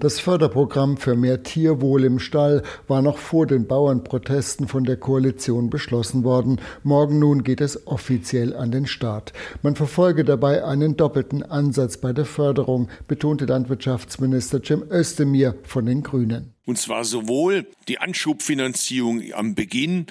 Das Förderprogramm für mehr Tierwohl im Stall war noch vor den Bauernprotesten von der Koalition beschlossen worden. Morgen nun geht es offiziell an den Start. Man verfolge dabei einen doppelten Ansatz bei der Förderung, betonte Landwirtschaftsminister Cem Özdemir von den Grünen. Und zwar sowohl die Anschubfinanzierung am Beginn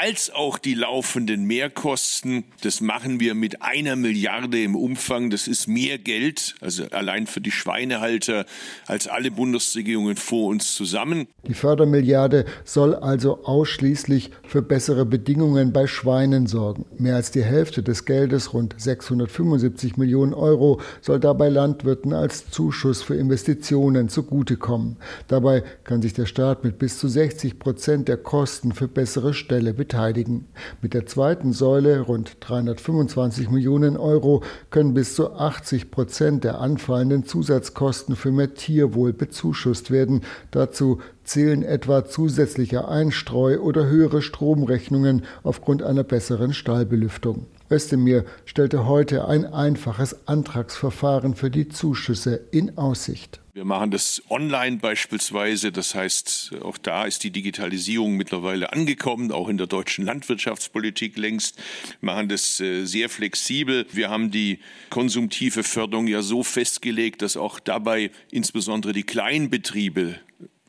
als auch die laufenden Mehrkosten. Das machen wir mit einer Milliarde im Umfang. Das ist mehr Geld, also allein für die Schweinehalter, als alle Bundesregierungen vor uns zusammen. Die Fördermilliarde soll also ausschließlich für bessere Bedingungen bei Schweinen sorgen. Mehr als die Hälfte des Geldes, rund 675 Millionen Euro, soll dabei Landwirten als Zuschuss für Investitionen zugutekommen. Dabei kann sich der Staat mit bis zu 60 Prozent der Kosten für bessere Ställe beteiligen. Mit der zweiten Säule, rund 325 Millionen Euro, können bis zu 80 Prozent der anfallenden Zusatzkosten für mehr Tierwohl bezuschusst werden. Dazu zählen etwa zusätzliche Einstreu oder höhere Stromrechnungen aufgrund einer besseren Stallbelüftung. Özdemir stellte heute ein einfaches Antragsverfahren für die Zuschüsse in Aussicht. Wir machen das online beispielsweise. Das heißt, auch da ist die Digitalisierung mittlerweile angekommen, auch in der deutschen Landwirtschaftspolitik längst. Wir machen das äh, sehr flexibel. Wir haben die konsumtive Förderung ja so festgelegt, dass auch dabei insbesondere die Kleinbetriebe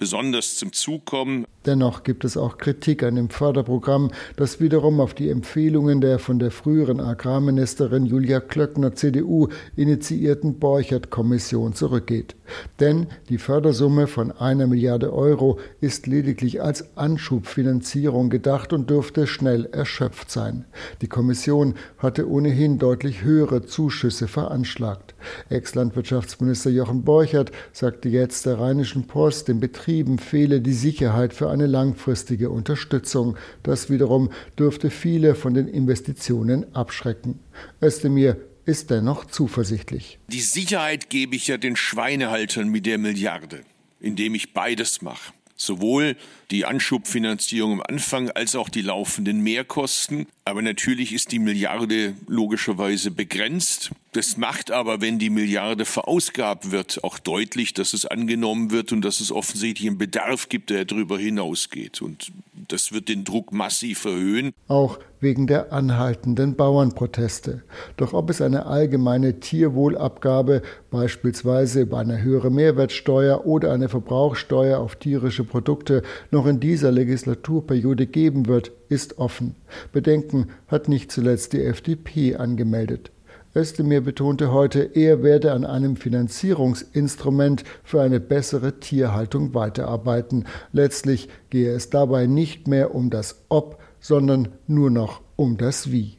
besonders zum Zug kommen. Dennoch gibt es auch Kritik an dem Förderprogramm, das wiederum auf die Empfehlungen der von der früheren Agrarministerin Julia Klöckner CDU initiierten Borchert-Kommission zurückgeht. Denn die Fördersumme von einer Milliarde Euro ist lediglich als Anschubfinanzierung gedacht und dürfte schnell erschöpft sein. Die Kommission hatte ohnehin deutlich höhere Zuschüsse veranschlagt. Ex-Landwirtschaftsminister Jochen Borchert sagte jetzt der Rheinischen Post, den Betrieben fehle die Sicherheit für eine langfristige Unterstützung. Das wiederum dürfte viele von den Investitionen abschrecken. Özdemir ist dennoch zuversichtlich. Die Sicherheit gebe ich ja den Schweinehaltern mit der Milliarde, indem ich beides mache. Sowohl die Anschubfinanzierung am Anfang als auch die laufenden Mehrkosten. Aber natürlich ist die Milliarde logischerweise begrenzt. Das macht aber, wenn die Milliarde verausgabt wird, auch deutlich, dass es angenommen wird und dass es offensichtlich einen Bedarf gibt, der darüber hinausgeht. Und das wird den Druck massiv erhöhen. Auch wegen der anhaltenden Bauernproteste. Doch ob es eine allgemeine Tierwohlabgabe, beispielsweise über eine höhere Mehrwertsteuer oder eine Verbrauchssteuer auf tierische Produkte, noch in dieser Legislaturperiode geben wird, ist offen. Bedenken hat nicht zuletzt die FDP angemeldet. Özdemir betonte heute, er werde an einem Finanzierungsinstrument für eine bessere Tierhaltung weiterarbeiten. Letztlich gehe es dabei nicht mehr um das Ob, sondern nur noch um das Wie.